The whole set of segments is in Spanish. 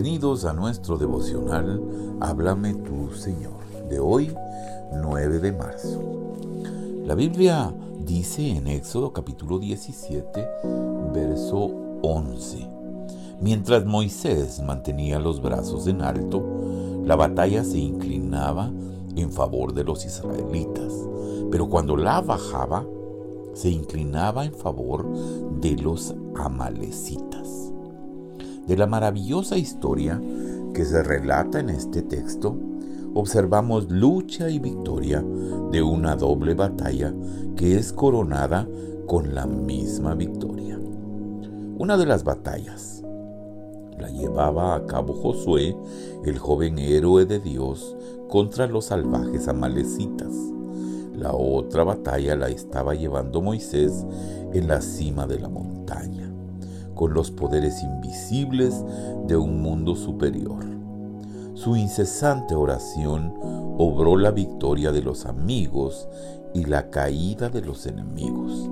Bienvenidos a nuestro devocional Háblame tú, Señor, de hoy, 9 de marzo. La Biblia dice en Éxodo capítulo 17, verso 11, mientras Moisés mantenía los brazos en alto, la batalla se inclinaba en favor de los israelitas, pero cuando la bajaba, se inclinaba en favor de los amalecitas. De la maravillosa historia que se relata en este texto, observamos lucha y victoria de una doble batalla que es coronada con la misma victoria. Una de las batallas la llevaba a cabo Josué, el joven héroe de Dios, contra los salvajes amalecitas. La otra batalla la estaba llevando Moisés en la cima de la montaña, con los poderes invisibles de un mundo superior. Su incesante oración obró la victoria de los amigos y la caída de los enemigos.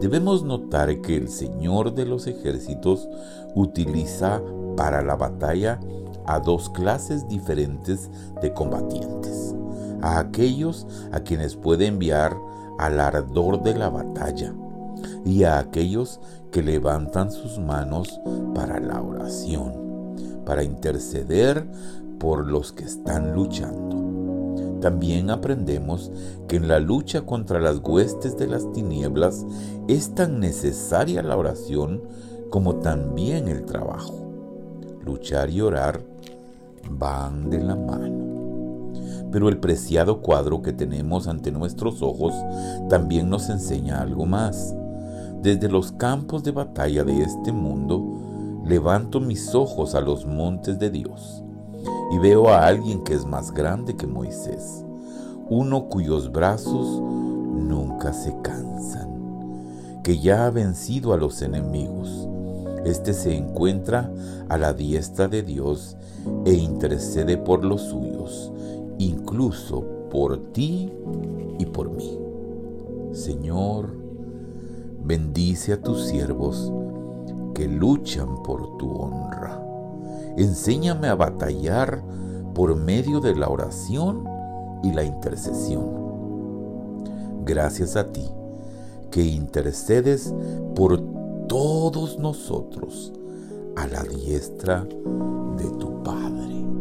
Debemos notar que el Señor de los ejércitos utiliza para la batalla a dos clases diferentes de combatientes a aquellos a quienes puede enviar al ardor de la batalla y a aquellos que levantan sus manos para la oración, para interceder por los que están luchando. También aprendemos que en la lucha contra las huestes de las tinieblas es tan necesaria la oración como también el trabajo. Luchar y orar van de la mano. Pero el preciado cuadro que tenemos ante nuestros ojos también nos enseña algo más. Desde los campos de batalla de este mundo, levanto mis ojos a los montes de Dios y veo a alguien que es más grande que Moisés, uno cuyos brazos nunca se cansan, que ya ha vencido a los enemigos. Este se encuentra a la diestra de Dios e intercede por los suyos incluso por ti y por mí. Señor, bendice a tus siervos que luchan por tu honra. Enséñame a batallar por medio de la oración y la intercesión. Gracias a ti que intercedes por todos nosotros a la diestra de tu Padre.